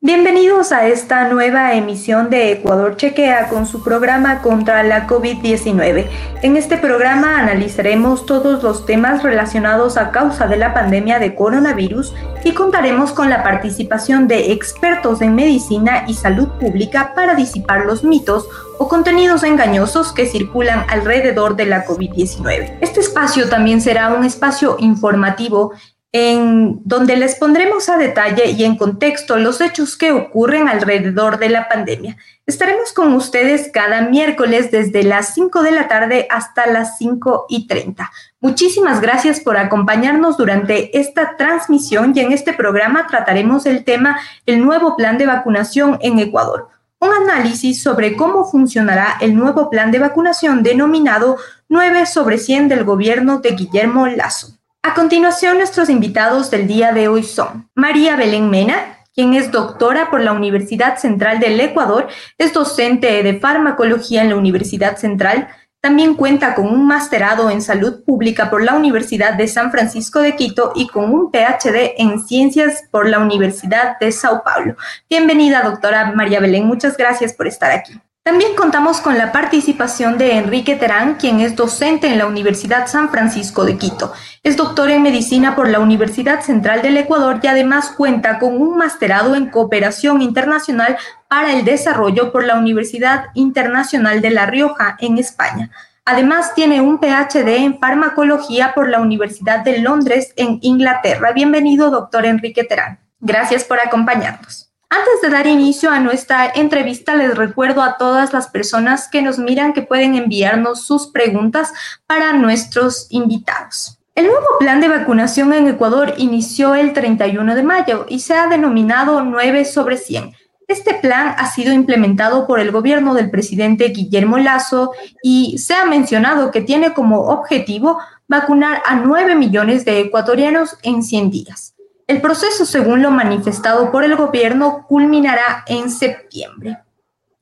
Bienvenidos a esta nueva emisión de Ecuador Chequea con su programa contra la COVID-19. En este programa analizaremos todos los temas relacionados a causa de la pandemia de coronavirus y contaremos con la participación de expertos en medicina y salud pública para disipar los mitos o contenidos engañosos que circulan alrededor de la COVID-19. Este espacio también será un espacio informativo en donde les pondremos a detalle y en contexto los hechos que ocurren alrededor de la pandemia. Estaremos con ustedes cada miércoles desde las 5 de la tarde hasta las 5 y 30. Muchísimas gracias por acompañarnos durante esta transmisión y en este programa trataremos el tema el nuevo plan de vacunación en Ecuador. Un análisis sobre cómo funcionará el nuevo plan de vacunación denominado 9 sobre 100 del gobierno de Guillermo Lazo. A continuación, nuestros invitados del día de hoy son María Belén Mena, quien es doctora por la Universidad Central del Ecuador, es docente de farmacología en la Universidad Central, también cuenta con un masterado en salud pública por la Universidad de San Francisco de Quito y con un PhD en ciencias por la Universidad de Sao Paulo. Bienvenida, doctora María Belén. Muchas gracias por estar aquí. También contamos con la participación de Enrique Terán, quien es docente en la Universidad San Francisco de Quito. Es doctor en medicina por la Universidad Central del Ecuador y además cuenta con un masterado en cooperación internacional para el desarrollo por la Universidad Internacional de La Rioja, en España. Además, tiene un PhD en farmacología por la Universidad de Londres, en Inglaterra. Bienvenido, doctor Enrique Terán. Gracias por acompañarnos. Antes de dar inicio a nuestra entrevista, les recuerdo a todas las personas que nos miran que pueden enviarnos sus preguntas para nuestros invitados. El nuevo plan de vacunación en Ecuador inició el 31 de mayo y se ha denominado 9 sobre 100. Este plan ha sido implementado por el gobierno del presidente Guillermo Lazo y se ha mencionado que tiene como objetivo vacunar a 9 millones de ecuatorianos en 100 días. El proceso, según lo manifestado por el gobierno, culminará en septiembre.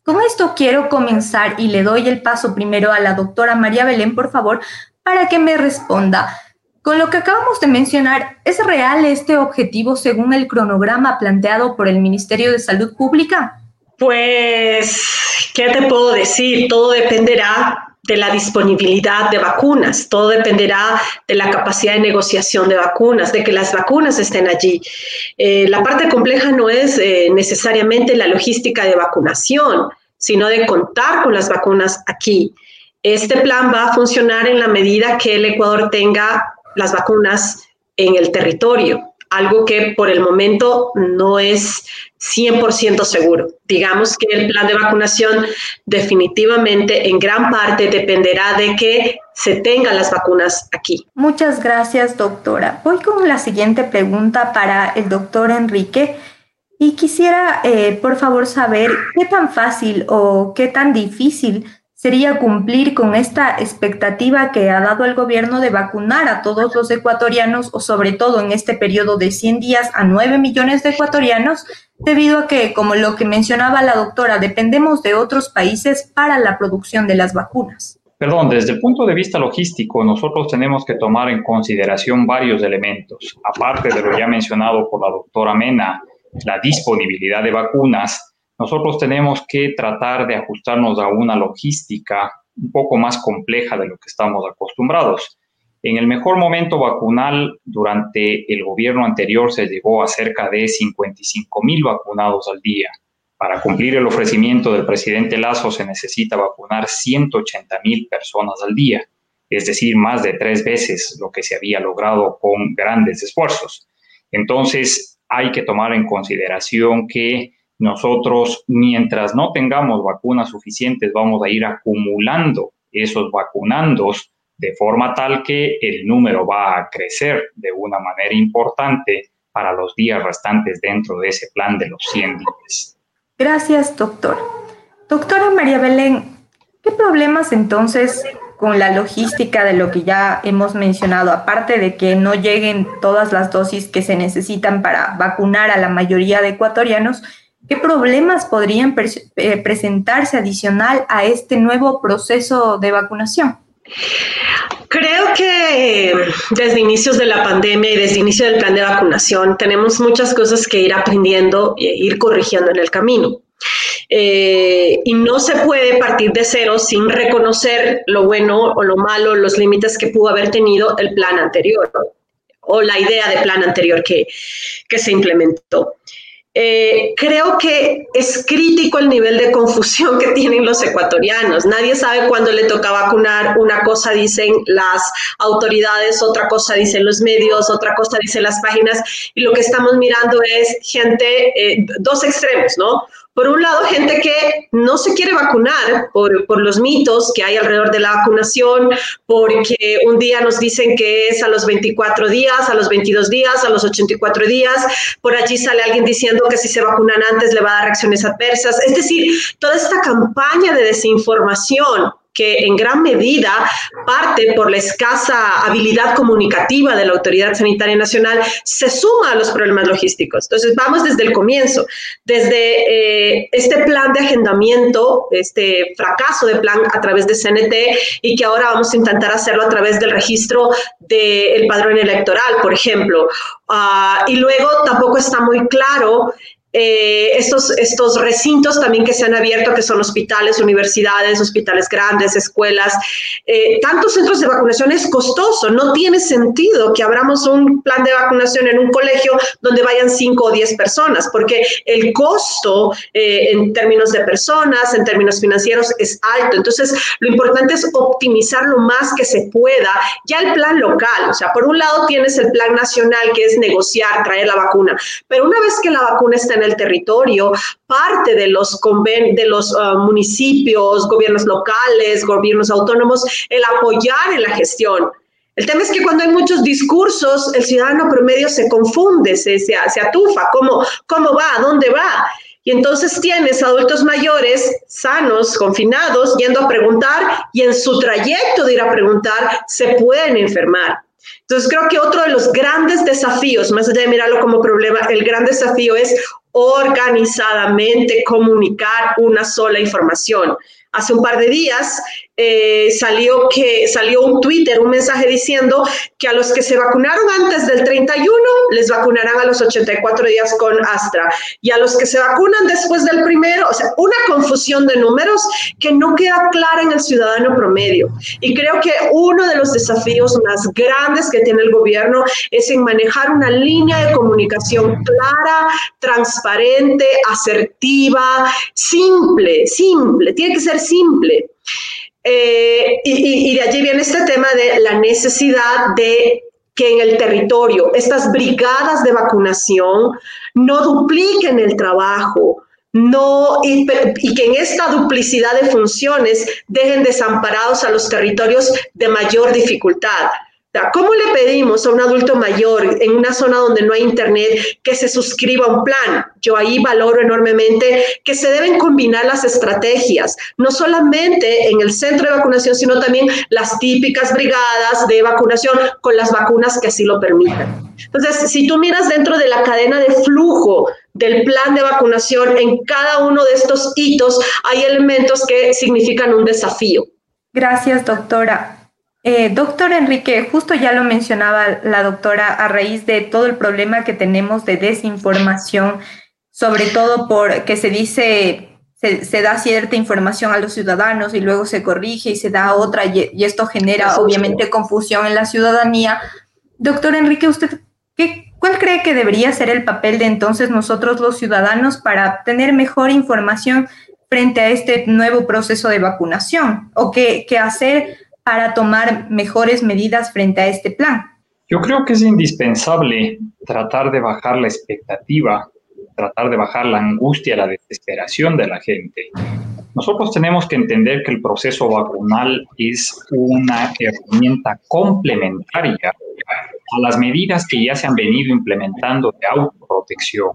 Con esto quiero comenzar y le doy el paso primero a la doctora María Belén, por favor, para que me responda. Con lo que acabamos de mencionar, ¿es real este objetivo según el cronograma planteado por el Ministerio de Salud Pública? Pues, ¿qué te puedo decir? Todo dependerá de la disponibilidad de vacunas, todo dependerá de la capacidad de negociación de vacunas, de que las vacunas estén allí. Eh, la parte compleja no es eh, necesariamente la logística de vacunación, sino de contar con las vacunas aquí. Este plan va a funcionar en la medida que el Ecuador tenga las vacunas en el territorio algo que por el momento no es 100% seguro. Digamos que el plan de vacunación definitivamente en gran parte dependerá de que se tengan las vacunas aquí. Muchas gracias, doctora. Voy con la siguiente pregunta para el doctor Enrique. Y quisiera, eh, por favor, saber qué tan fácil o qué tan difícil sería cumplir con esta expectativa que ha dado el gobierno de vacunar a todos los ecuatorianos o sobre todo en este periodo de 100 días a 9 millones de ecuatorianos, debido a que, como lo que mencionaba la doctora, dependemos de otros países para la producción de las vacunas. Perdón, desde el punto de vista logístico, nosotros tenemos que tomar en consideración varios elementos. Aparte de lo ya mencionado por la doctora Mena, la disponibilidad de vacunas, nosotros tenemos que tratar de ajustarnos a una logística un poco más compleja de lo que estamos acostumbrados. En el mejor momento vacunal, durante el gobierno anterior se llegó a cerca de 55 mil vacunados al día. Para cumplir el ofrecimiento del presidente Lazo se necesita vacunar 180 mil personas al día, es decir, más de tres veces lo que se había logrado con grandes esfuerzos. Entonces, hay que tomar en consideración que nosotros, mientras no tengamos vacunas suficientes, vamos a ir acumulando esos vacunandos de forma tal que el número va a crecer de una manera importante para los días restantes dentro de ese plan de los 100 días. Gracias, doctor. Doctora María Belén, ¿qué problemas entonces con la logística de lo que ya hemos mencionado, aparte de que no lleguen todas las dosis que se necesitan para vacunar a la mayoría de ecuatorianos, ¿qué problemas podrían eh, presentarse adicional a este nuevo proceso de vacunación? Creo que desde inicios de la pandemia y desde inicio del plan de vacunación tenemos muchas cosas que ir aprendiendo e ir corrigiendo en el camino. Eh, y no se puede partir de cero sin reconocer lo bueno o lo malo, los límites que pudo haber tenido el plan anterior o la idea de plan anterior que, que se implementó. Eh, creo que es crítico el nivel de confusión que tienen los ecuatorianos. Nadie sabe cuándo le toca vacunar. Una cosa dicen las autoridades, otra cosa dicen los medios, otra cosa dicen las páginas. Y lo que estamos mirando es gente, eh, dos extremos, ¿no? Por un lado, gente que no se quiere vacunar por, los mitos que hay alrededor de la vacunación, porque un día nos dicen que es a los 24 días, a los 22 días, a los 84 días, por allí sale alguien diciendo que si se vacunan antes le va a dar reacciones adversas. Es decir, toda esta campaña de desinformación que en gran medida parte por la escasa habilidad comunicativa de la Autoridad Sanitaria Nacional, se suma a los problemas logísticos. Entonces, vamos desde el comienzo, desde eh, este plan de agendamiento, este fracaso de plan a través de CNT y que ahora vamos a intentar hacerlo a través del registro del padrón electoral, por ejemplo. Uh, y luego tampoco está muy claro eh, estos, estos recintos también que se han abierto, que son hospitales, universidades, hospitales grandes, escuelas, eh, tantos centros de vacunación es costoso. No tiene sentido que abramos un plan de vacunación en un colegio donde vayan 5 o 10 personas, porque el costo eh, en términos de personas, en términos financieros, es alto. Entonces, lo importante es optimizar lo más que se pueda. Ya el plan local, o sea, por un lado tienes el plan nacional, que es negociar, traer la vacuna, pero una vez que la vacuna está en el territorio, parte de los, de los uh, municipios, gobiernos locales, gobiernos autónomos, el apoyar en la gestión. El tema es que cuando hay muchos discursos, el ciudadano promedio se confunde, se, se, se atufa, ¿cómo, ¿cómo va? ¿Dónde va? Y entonces tienes adultos mayores, sanos, confinados, yendo a preguntar y en su trayecto de ir a preguntar se pueden enfermar. Entonces creo que otro de los grandes desafíos, más allá de mirarlo como problema, el gran desafío es organizadamente comunicar una sola información. Hace un par de días eh, salió, que, salió un Twitter, un mensaje diciendo que a los que se vacunaron antes del 31 les vacunarán a los 84 días con Astra y a los que se vacunan después del primero, o sea, una confusión de números que no queda clara en el ciudadano promedio. Y creo que uno de los desafíos más grandes que tiene el gobierno es en manejar una línea de comunicación clara, transparente, asertiva, simple, simple, tiene que ser simple. Eh, y, de allí viene este tema de la necesidad de que en el territorio estas brigadas de vacunación no dupliquen el trabajo, no, y, y, que en esta duplicidad de funciones dejen desamparados a los territorios de mayor dificultad. ¿Cómo le pedimos a un adulto mayor en una zona donde no hay internet que se suscriba a un plan? Yo ahí valoro enormemente que se deben combinar las estrategias, no solamente en el centro de vacunación, sino también las típicas brigadas de vacunación con las vacunas que así lo permitan. Entonces, si tú miras dentro de la cadena de flujo del plan de vacunación, en cada uno de estos hitos hay elementos que significan un desafío. Gracias, doctora. Eh, doctor Enrique, justo ya lo mencionaba la doctora a raíz de todo el problema que tenemos de desinformación, sobre todo porque se dice, se, da cierta información a los ciudadanos y luego se corrige y se da otra y, esto genera obviamente confusión en la ciudadanía. Doctor Enrique, ¿usted qué, cuál cree que debería ser el papel de entonces nosotros los ciudadanos para tener mejor información frente a este nuevo proceso de vacunación? ¿O qué, qué hacer? Para tomar mejores medidas frente a este plan? Yo creo que es indispensable tratar de bajar la expectativa, tratar de bajar la angustia, la desesperación de la gente. Nosotros tenemos que entender que el proceso vacunal es una herramienta complementaria a las medidas que ya se han venido implementando de autoprotección,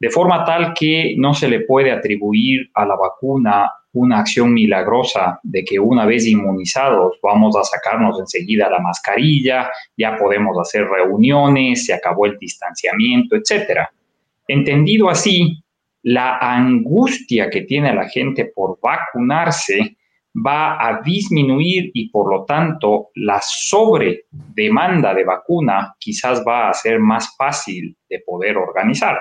de forma tal que no se le puede atribuir a la vacuna una acción milagrosa de que una vez inmunizados vamos a sacarnos enseguida la mascarilla, ya podemos hacer reuniones, se acabó el distanciamiento, etc. Entendido así, la angustia que tiene la gente por vacunarse va a disminuir y por lo tanto la sobredemanda de vacuna quizás va a ser más fácil de poder organizar.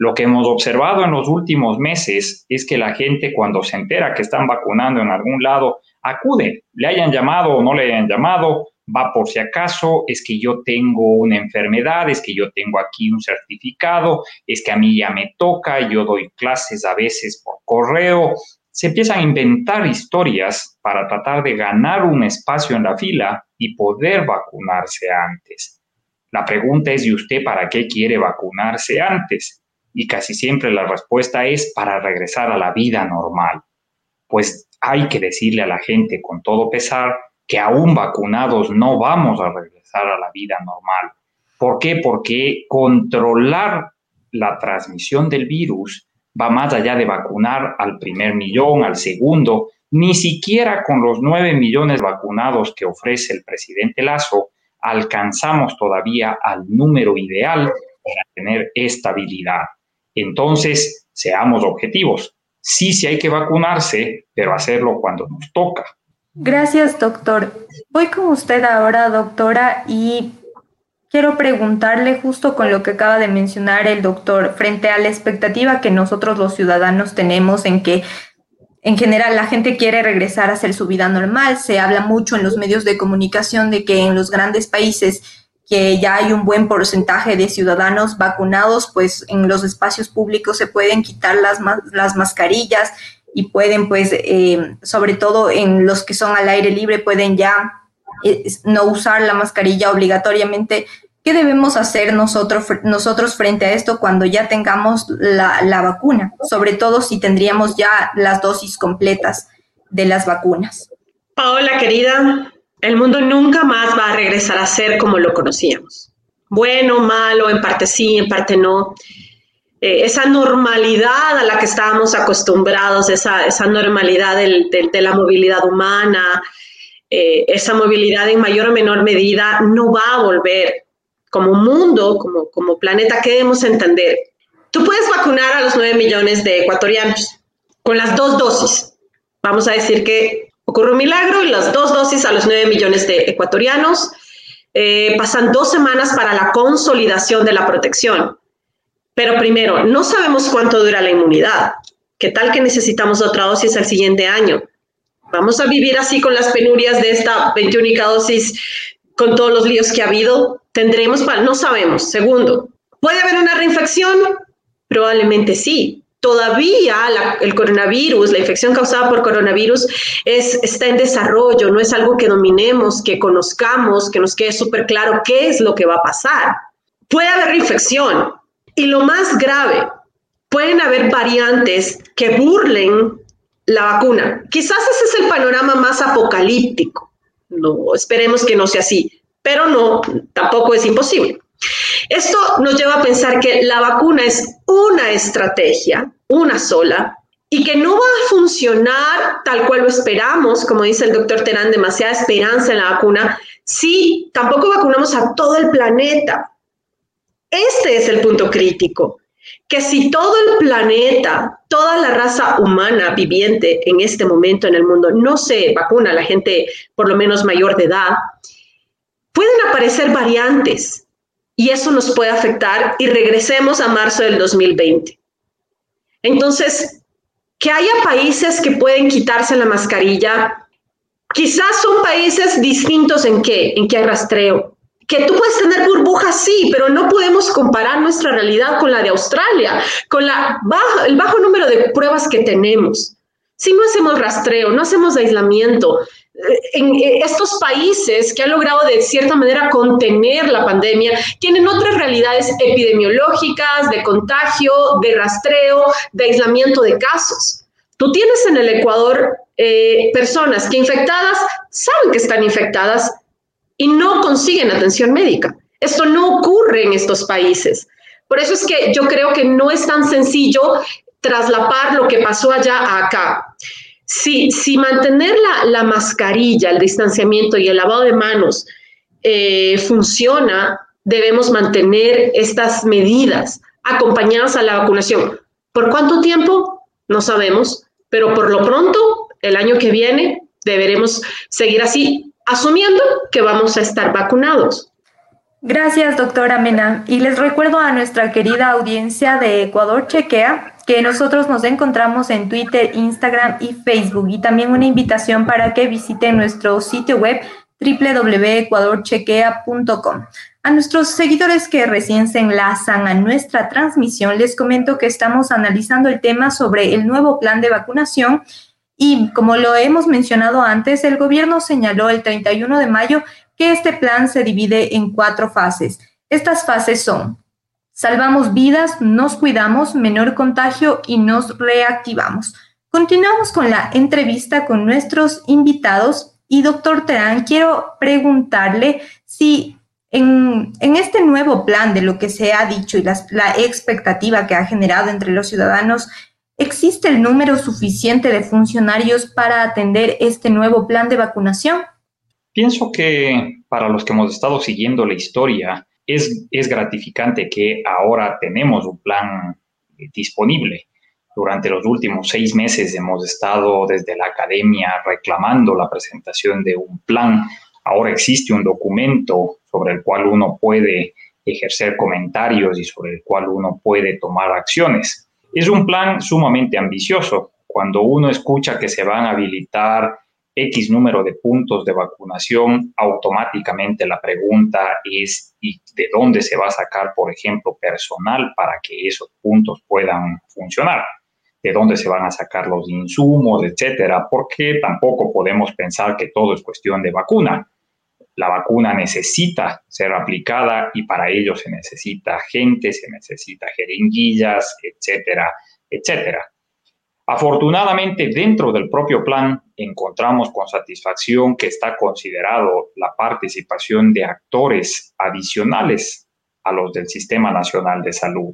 Lo que hemos observado en los últimos meses es que la gente cuando se entera que están vacunando en algún lado, acude, le hayan llamado o no le hayan llamado, va por si acaso, es que yo tengo una enfermedad, es que yo tengo aquí un certificado, es que a mí ya me toca, yo doy clases a veces por correo. Se empiezan a inventar historias para tratar de ganar un espacio en la fila y poder vacunarse antes. La pregunta es, ¿y usted para qué quiere vacunarse antes? Y casi siempre la respuesta es para regresar a la vida normal. Pues hay que decirle a la gente con todo pesar que aún vacunados no vamos a regresar a la vida normal. ¿Por qué? Porque controlar la transmisión del virus va más allá de vacunar al primer millón, al segundo, ni siquiera con los nueve millones vacunados que ofrece el presidente Lazo alcanzamos todavía al número ideal para tener estabilidad. Entonces, seamos objetivos. Sí, sí hay que vacunarse, pero hacerlo cuando nos toca. Gracias, doctor. Voy con usted ahora, doctora, y quiero preguntarle justo con lo que acaba de mencionar el doctor, frente a la expectativa que nosotros los ciudadanos tenemos en que en general la gente quiere regresar a hacer su vida normal. Se habla mucho en los medios de comunicación de que en los grandes países que ya hay un buen porcentaje de ciudadanos vacunados, pues en los espacios públicos se pueden quitar las, las mascarillas y pueden, pues, eh, sobre todo en los que son al aire libre, pueden ya eh, no usar la mascarilla obligatoriamente. ¿Qué debemos hacer nosotros, nosotros frente a esto cuando ya tengamos la, la vacuna? Sobre todo si tendríamos ya las dosis completas de las vacunas. Paola, querida, el mundo nunca más va a regresar a ser como lo conocíamos. Bueno, malo, en parte sí, en parte no. Eh, esa normalidad a la que estábamos acostumbrados, esa, normalidad de la movilidad humana, eh, esa movilidad en mayor o menor medida no va a volver. Como mundo, como, como planeta, ¿qué debemos entender? Tú puedes vacunar a los 9 millones de ecuatorianos con las dos dosis. Vamos a decir que Ocurre un milagro y las dos dosis a los 9 millones de ecuatorianos. Eh, pasan dos semanas para la consolidación de la protección. Pero primero, no sabemos cuánto dura la inmunidad. ¿Qué tal que necesitamos otra dosis el siguiente año? ¿Vamos a vivir así con las penurias de esta 21 dosis, con todos los líos que ha habido? ¿Tendremos? No sabemos. Segundo, ¿puede haber una reinfección? Probablemente sí todavía el coronavirus, la infección causada por coronavirus es, está en desarrollo, no es algo que dominemos, que conozcamos, que nos quede súper claro qué es lo que va a pasar. Puede haber infección y lo más grave, pueden haber variantes que burlen la vacuna. Quizás ese es el panorama más apocalíptico. No, esperemos que no sea así, pero no, tampoco es imposible. Esto nos lleva a pensar que la vacuna es una estrategia, una sola, y que no va a funcionar tal cual lo esperamos, como dice el doctor Terán, demasiada esperanza en la vacuna, si tampoco vacunamos a todo el planeta. Este es el punto crítico, que si todo el planeta, toda la raza humana viviente en este momento en el mundo no se vacuna, la gente por lo menos mayor de edad, pueden aparecer variantes y eso nos puede afectar y regresemos a marzo del 2020. Entonces, que haya países que pueden quitarse la mascarilla, quizás son países distintos en qué, en qué hay rastreo. Que tú puedes tener burbujas, sí, pero no podemos comparar nuestra realidad con la de Australia, con la el bajo número de pruebas que tenemos. Si no hacemos rastreo, no hacemos aislamiento, en estos países que han logrado de cierta manera contener la pandemia tienen otras realidades epidemiológicas, de contagio, de rastreo, de aislamiento de casos. Tú tienes en el Ecuador eh, personas que infectadas saben que están infectadas y no consiguen atención médica. Esto no ocurre en estos países. Por eso es que yo creo que no es tan sencillo traslapar lo que pasó allá a acá. Si, mantener la, mascarilla, el distanciamiento y el lavado de manos eh, funciona, debemos mantener estas medidas acompañadas a la vacunación. ¿Por cuánto tiempo? No sabemos, pero por lo pronto, el año que viene, deberemos seguir así, asumiendo que vamos a estar vacunados. Gracias, doctora Mena. Y les recuerdo a nuestra querida audiencia de Ecuador Chequea que nosotros nos encontramos en Twitter, Instagram y Facebook y también una invitación para que visiten nuestro sitio web www.ecuadorchequea.com. A nuestros seguidores que recién se enlazan a nuestra transmisión, les comento que estamos analizando el tema sobre el nuevo plan de vacunación y como lo hemos mencionado antes, el gobierno señaló el 31 de mayo que este plan se divide en cuatro fases. Estas fases son salvamos vidas, nos cuidamos, menor contagio y nos reactivamos. Continuamos con la entrevista con nuestros invitados y doctor Terán, quiero preguntarle si en, este nuevo plan de lo que se ha dicho y la expectativa que ha generado entre los ciudadanos, ¿existe el número suficiente de funcionarios para atender este nuevo plan de vacunación? Pienso que para los que hemos estado siguiendo la historia, es, es gratificante que ahora tenemos un plan disponible. Durante los últimos seis meses hemos estado desde la academia reclamando la presentación de un plan. Ahora existe un documento sobre el cual uno puede ejercer comentarios y sobre el cual uno puede tomar acciones. Es un plan sumamente ambicioso. Cuando uno escucha que se van a habilitar X número de puntos de vacunación, automáticamente la pregunta es ¿y de dónde se va a sacar, por ejemplo, personal para que esos puntos puedan funcionar? ¿De dónde se van a sacar los insumos, etcétera? Porque tampoco podemos pensar que todo es cuestión de vacuna. La vacuna necesita ser aplicada y para ello se necesita gente, se necesita jeringuillas, etcétera, etcétera. Afortunadamente, dentro del propio plan encontramos con satisfacción que está considerado la participación de actores adicionales a los del Sistema Nacional de Salud.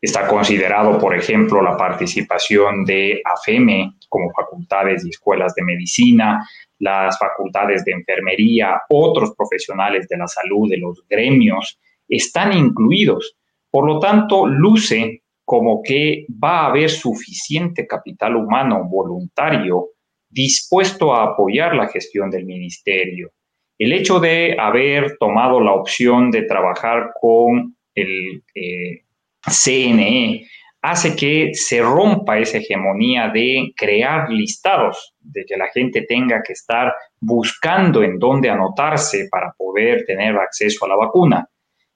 Está considerado, por ejemplo, la participación de AFEME como facultades y escuelas de medicina, las facultades de enfermería, otros profesionales de la salud, de los gremios, están incluidos. Por lo tanto, luce como que va a haber suficiente capital humano voluntario dispuesto a apoyar la gestión del ministerio. El hecho de haber tomado la opción de trabajar con el eh, CNE hace que se rompa esa hegemonía de crear listados, de que la gente tenga que estar buscando en dónde anotarse para poder tener acceso a la vacuna.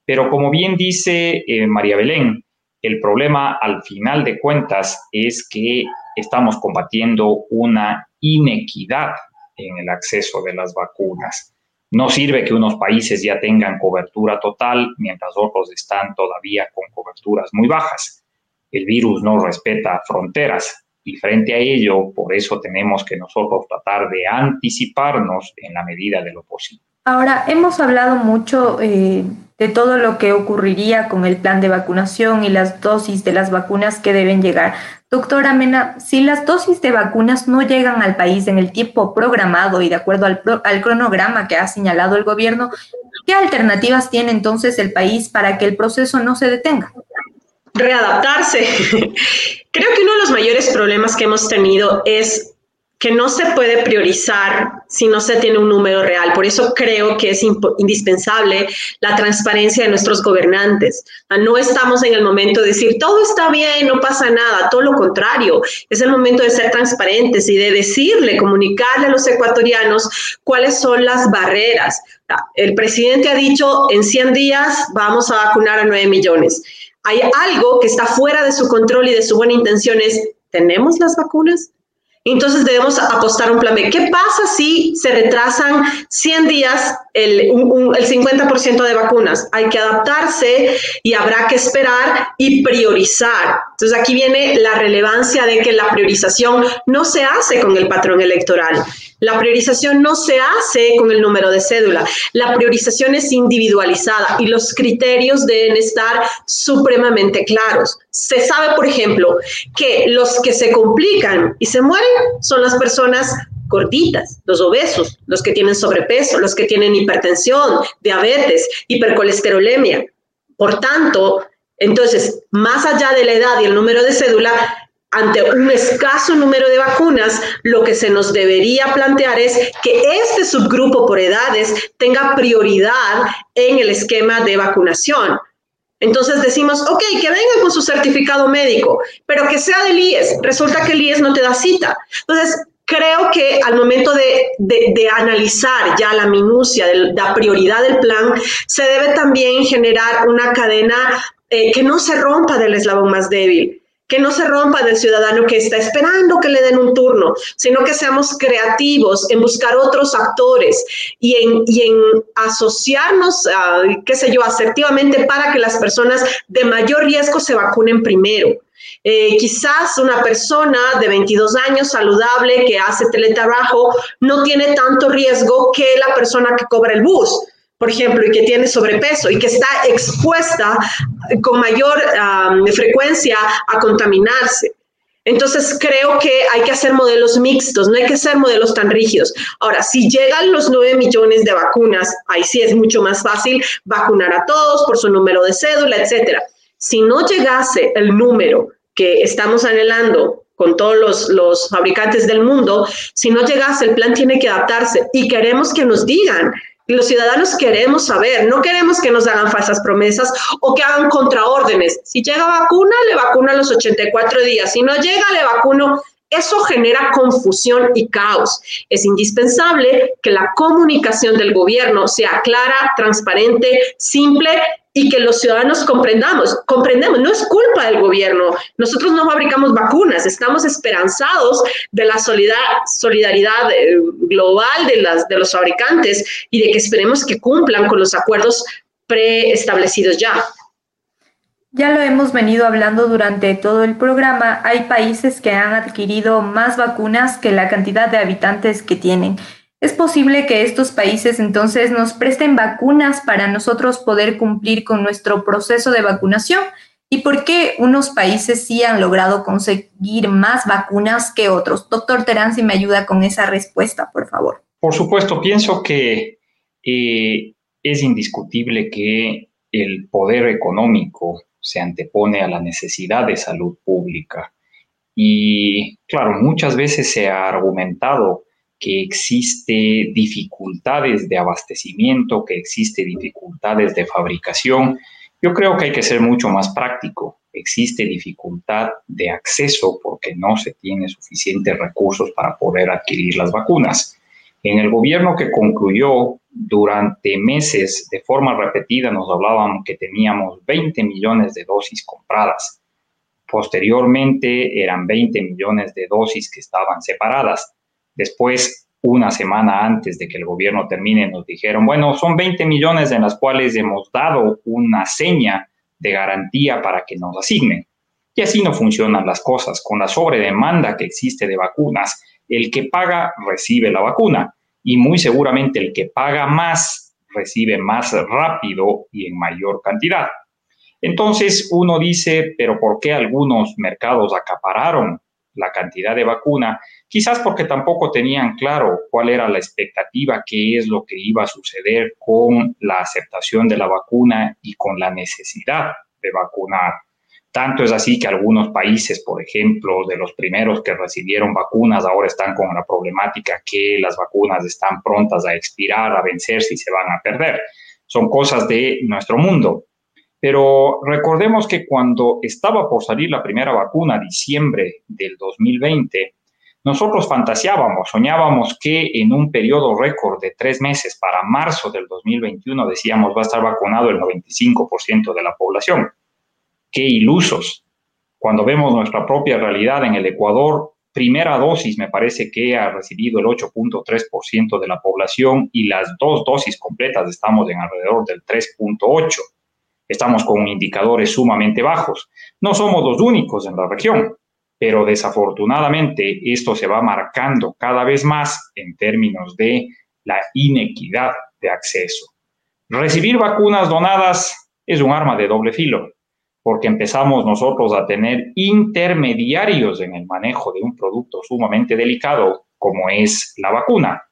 Pero como bien dice eh, María Belén, el problema al final de cuentas es que estamos combatiendo una inequidad en el acceso de las vacunas. No sirve que unos países ya tengan cobertura total mientras otros están todavía con coberturas muy bajas. El virus no respeta fronteras y frente a ello, por eso tenemos que nosotros tratar de anticiparnos en la medida de lo posible. Ahora, hemos hablado mucho eh, de todo lo que ocurriría con el plan de vacunación y las dosis de las vacunas que deben llegar. Doctora Mena, si las dosis de vacunas no llegan al país en el tiempo programado y de acuerdo al, al cronograma que ha señalado el gobierno, ¿qué alternativas tiene entonces el país para que el proceso no se detenga? Readaptarse. Creo que uno de los mayores problemas que hemos tenido es que no se puede priorizar si no se tiene un número real. Por eso creo que es indispensable la transparencia de nuestros gobernantes. No estamos en el momento de decir, todo está bien, no pasa nada, todo lo contrario. Es el momento de ser transparentes y de decirle, comunicarle a los ecuatorianos cuáles son las barreras. El presidente ha dicho, en 100 días vamos a vacunar a 9 millones. Hay algo que está fuera de su control y de su buena intención es, ¿tenemos las vacunas? Entonces debemos apostar un plan B. ¿Qué pasa si se retrasan 100 días el, el 50% de vacunas? Hay que adaptarse y habrá que esperar y priorizar. Entonces aquí viene la relevancia de que la priorización no se hace con el patrón electoral. La priorización no se hace con el número de cédula. La priorización es individualizada y los criterios deben estar supremamente claros. Se sabe, por ejemplo, que los que se complican y se mueren son las personas gorditas, los obesos, los que tienen sobrepeso, los que tienen hipertensión, diabetes, hipercolesterolemia. Por tanto, entonces, más allá de la edad y el número de cédula, ante un escaso número de vacunas, lo que se nos debería plantear es que este subgrupo por edades tenga prioridad en el esquema de vacunación. Entonces decimos, ok, que venga con su certificado médico, pero que sea del IES. Resulta que el IES no te da cita. Entonces, creo que al momento de, analizar ya la minucia, de la prioridad del plan, se debe también generar una cadena eh, que no se rompa del eslabón más débil que no se rompa del ciudadano que está esperando que le den un turno, sino que seamos creativos en buscar otros actores y en, en asociarnos, qué sé yo, asertivamente para que las personas de mayor riesgo se vacunen primero. Eh, quizás una persona de 22 años saludable que hace teletrabajo no tiene tanto riesgo que la persona que cobra el bus por ejemplo, y que tiene sobrepeso y que está expuesta con mayor frecuencia a contaminarse. Entonces creo que hay que hacer modelos mixtos, no hay que hacer modelos tan rígidos. Ahora, si llegan los 9 millones de vacunas, ahí sí es mucho más fácil vacunar a todos por su número de cédula, etcétera. Si no llegase el número que estamos anhelando con todos los, los fabricantes del mundo, si no llegase, el plan tiene que adaptarse y queremos que nos digan los ciudadanos queremos saber, no queremos que nos hagan falsas promesas o que hagan contraórdenes. Si llega vacuna, le vacuno a los 84 días. Si no llega, le vacuno. Eso genera confusión y caos. Es indispensable que la comunicación del gobierno sea clara, transparente, simple y que los ciudadanos comprendamos, comprendemos, no es culpa del gobierno, nosotros no fabricamos vacunas, estamos esperanzados de la solidaridad eh, global de, de los fabricantes y de que esperemos que cumplan con los acuerdos preestablecidos ya. Ya lo hemos venido hablando durante todo el programa, hay países que han adquirido más vacunas que la cantidad de habitantes que tienen. ¿Es posible que estos países entonces nos presten vacunas para nosotros poder cumplir con nuestro proceso de vacunación? ¿Y por qué unos países sí han logrado conseguir más vacunas que otros? Doctor Terán, si me ayuda con esa respuesta, por favor. Por supuesto, pienso que eh, es indiscutible que el poder económico se antepone a la necesidad de salud pública. Y claro, muchas veces se ha argumentado que existe dificultades de abastecimiento, que existe dificultades de fabricación. Yo creo que hay que ser mucho más práctico. Existe dificultad de acceso porque no se tiene suficientes recursos para poder adquirir las vacunas. En el gobierno que concluyó durante meses de forma repetida nos hablaban que teníamos 20 millones de dosis compradas. Posteriormente eran 20 millones de dosis que estaban separadas. Después, una semana antes de que el gobierno termine, nos dijeron, bueno, son 20 millones en las cuales hemos dado una seña de garantía para que nos asignen. Y así no funcionan las cosas. Con la sobredemanda que existe de vacunas, el que paga recibe la vacuna y muy seguramente el que paga más recibe más rápido y en mayor cantidad. Entonces uno dice, pero ¿por qué algunos mercados acapararon la cantidad de vacuna, quizás porque tampoco tenían claro cuál era la expectativa, qué es lo que iba a suceder con la aceptación de la vacuna y con la necesidad de vacunar. Tanto es así que algunos países, por ejemplo, de los primeros que recibieron vacunas, ahora están con la problemática que las vacunas están prontas a expirar, a vencerse y se van a perder. Son cosas de nuestro mundo. Pero recordemos que cuando estaba por salir la primera vacuna, diciembre del 2020, nosotros fantaseábamos, soñábamos que en un periodo récord de tres meses para marzo del 2021 decíamos va a estar vacunado el 95% de la población. Qué ilusos. Cuando vemos nuestra propia realidad en el Ecuador, primera dosis me parece que ha recibido el 8.3% de la población y las dos dosis completas estamos en alrededor del 3.8% estamos con indicadores sumamente bajos. No somos los únicos en la región. Pero desafortunadamente esto se va marcando cada vez más en términos de la inequidad de acceso. Recibir vacunas donadas es un arma de doble filo, porque empezamos nosotros a tener intermediarios en el manejo de un producto sumamente delicado como es la vacuna.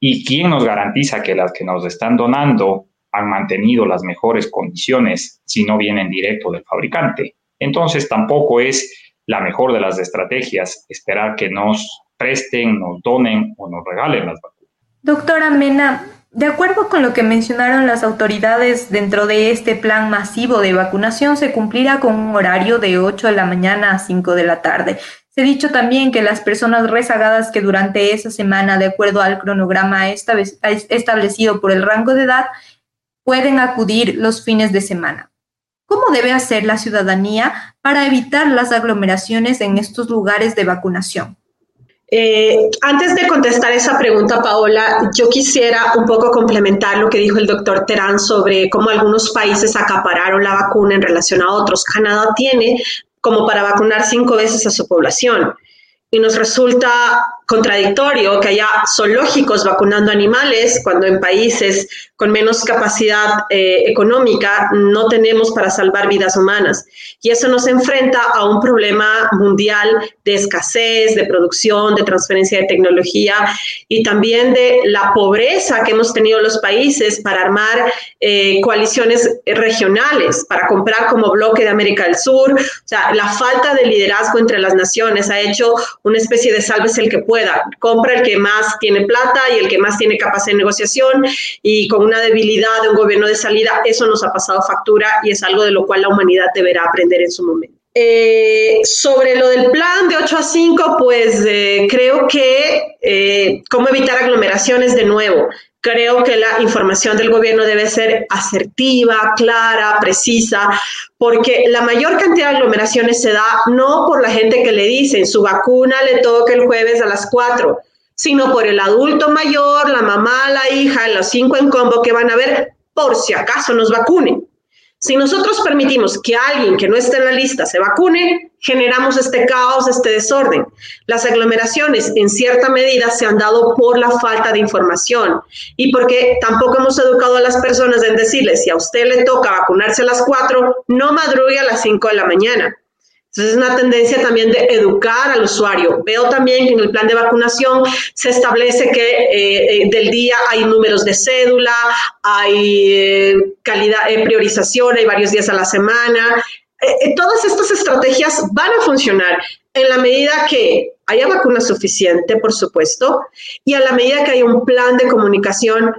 ¿Y quién nos garantiza que las que nos están donando han mantenido las mejores condiciones si no vienen directo del fabricante? Entonces tampoco es la mejor de las estrategias esperar que nos presten, nos donen o nos regalen las vacunas. Doctora Mena, de acuerdo con lo que mencionaron las autoridades, dentro de este plan masivo de vacunación se cumplirá con un horario de 8 de la mañana a 5 de la tarde. Se ha dicho también que las personas rezagadas que durante esa semana, de acuerdo al cronograma establecido por el rango de edad, pueden acudir los fines de semana. ¿Cómo debe hacer la ciudadanía para evitar las aglomeraciones en estos lugares de vacunación? Eh, antes de contestar esa pregunta, Paola, yo quisiera un poco complementar lo que dijo el doctor Terán sobre cómo algunos países acapararon la vacuna en relación a otros. Canadá tiene como para vacunar cinco veces a su población y nos resulta contradictorio que haya zoológicos vacunando animales cuando en países con menos capacidad eh, económica no tenemos para salvar vidas humanas. Y eso nos enfrenta a un problema mundial de escasez, de producción, de transferencia de tecnología y también de la pobreza que hemos tenido los países para armar eh, coaliciones regionales, para comprar como bloque de América del Sur. O sea, la falta de liderazgo entre las naciones ha hecho una especie de salves el que puede Compra el que más tiene plata y el que más tiene capacidad de negociación y con una debilidad de un gobierno de salida, eso nos ha pasado factura y es algo de lo cual la humanidad deberá aprender en su momento. Eh, sobre lo del plan de 8 a 5, pues eh, creo que eh, cómo evitar aglomeraciones de nuevo. Creo que la información del gobierno debe ser asertiva, clara, precisa, porque la mayor cantidad de aglomeraciones se da no por la gente que le dicen su vacuna le toca el jueves a las 4, sino por el adulto mayor, la mamá, la hija, los cinco en combo que van a ver por si acaso nos vacunen. Si nosotros permitimos que alguien que no esté en la lista se vacune, generamos este caos, este desorden. Las aglomeraciones en cierta medida se han dado por la falta de información y porque tampoco hemos educado a las personas en decirles, si a usted le toca vacunarse a las 4, no madrugue a las 5 de la mañana. Entonces es una tendencia también de educar al usuario. Veo también que en el plan de vacunación se establece que eh, eh, del día hay números de cédula, hay eh, priorización, hay varios días a la semana. todas estas estrategias van a funcionar en la medida que haya vacuna suficiente, por supuesto, y a la medida que haya un plan de comunicación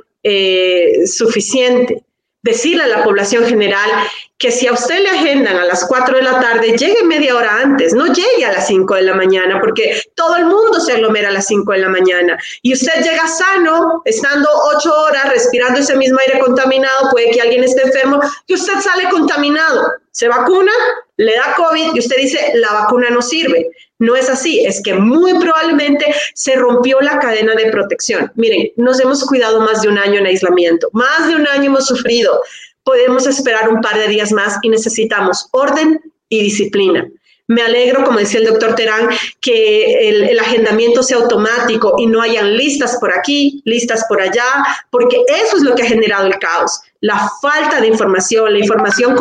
suficiente decirle a la población general que si a usted le agendan a las 4 de la tarde, llegue media hora antes, no llegue a las 5 de la mañana, porque todo el mundo se aglomera a las 5 de la mañana. Y usted llega sano, estando 8 horas, respirando ese mismo aire contaminado, puede que alguien esté enfermo, y usted sale contaminado. Se vacuna, le da COVID y usted dice, la vacuna no sirve. No es así, es que muy probablemente se rompió la cadena de protección. Miren, nos hemos cuidado más de un año en aislamiento, más de un año hemos sufrido. Podemos esperar un par de días más y necesitamos orden y disciplina. Me alegro, como decía el doctor Terán, que el, el, agendamiento sea automático y no hayan listas por aquí, listas por allá, porque eso es lo que ha generado el caos la falta de información, la información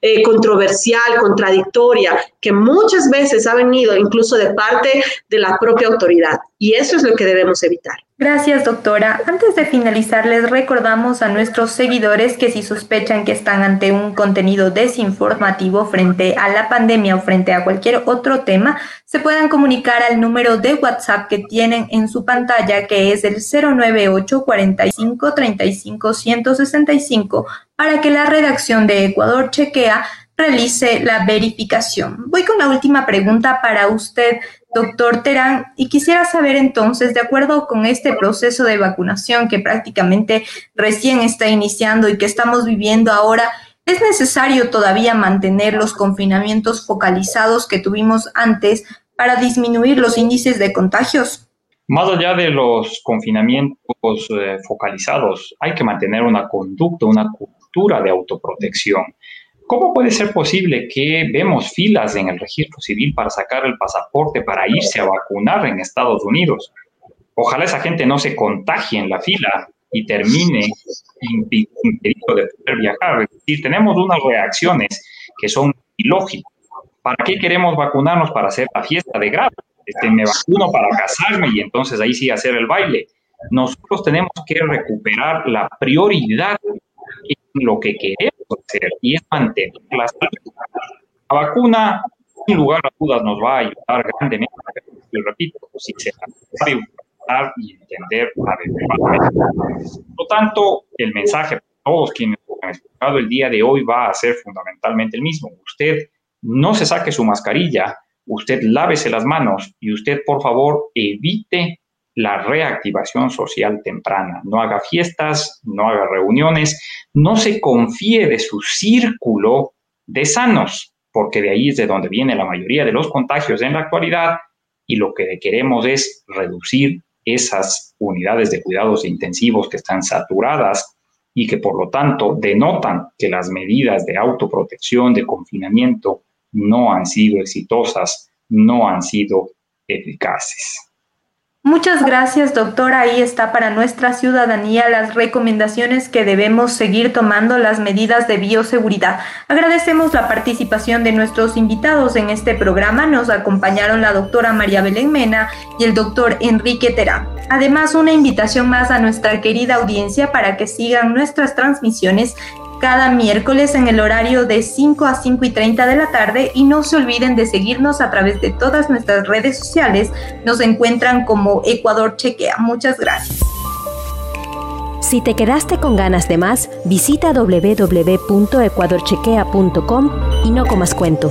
eh, controversial, contradictoria, que muchas veces ha venido incluso de parte de la propia autoridad. Y eso es lo que debemos evitar. Gracias, doctora. Antes de finalizar, les recordamos a nuestros seguidores que si sospechan que están ante un contenido desinformativo frente a la pandemia o frente a cualquier otro tema, se puedan comunicar al número de WhatsApp que tienen en su pantalla, que es el 098 45 35 165, para que la redacción de Ecuador Chequea realice la verificación. Voy con la última pregunta para usted, doctor Terán, y quisiera saber entonces, de acuerdo con este proceso de vacunación que prácticamente recién está iniciando y que estamos viviendo ahora, ¿es necesario todavía mantener los confinamientos focalizados que tuvimos antes para disminuir los índices de contagios? Más allá de los confinamientos eh, focalizados, hay que mantener una conducta, una cultura de autoprotección ¿Cómo puede ser posible que vemos filas en el registro civil para sacar el pasaporte para irse a vacunar en Estados Unidos? Ojalá esa gente no se contagie en la fila y termine impedido de poder viajar. Es decir, tenemos unas reacciones que son ilógicas. ¿Para qué queremos vacunarnos? Para hacer la fiesta de grado. Este, me vacuno para casarme y entonces ahí sí hacer el baile. Nosotros tenemos que recuperar la prioridad en lo que queremos y es la vacuna, sin lugar a dudas, nos va a ayudar grandemente. Y repito, si se va y entender adecuadamente. Por lo tanto, el mensaje para todos quienes han escuchado el día de hoy va a ser fundamentalmente el mismo. Usted no se saque su mascarilla, usted lávese las manos y usted, por favor, evite la reactivación social temprana. No haga fiestas, no haga reuniones, no se confíe de su círculo de sanos, porque de ahí es de donde viene la mayoría de los contagios en la actualidad y lo que queremos es reducir esas unidades de cuidados intensivos que están saturadas y que por lo tanto denotan que las medidas de autoprotección, de confinamiento, no han sido exitosas, no han sido eficaces. Muchas gracias, doctora. Ahí está para nuestra ciudadanía las recomendaciones que debemos seguir tomando las medidas de bioseguridad. Agradecemos la participación de nuestros invitados en este programa. Nos acompañaron la doctora María Belén Mena y el doctor Enrique Terán. Además, una invitación más a nuestra querida audiencia para que sigan nuestras transmisiones cada miércoles en el horario de 5 a 5 y 30 de la tarde y no se olviden de seguirnos a través de todas nuestras redes sociales. Nos encuentran como Ecuador Chequea. Muchas gracias. Si te quedaste con ganas de más, visita www.ecuadorchequea.com y no comas cuento.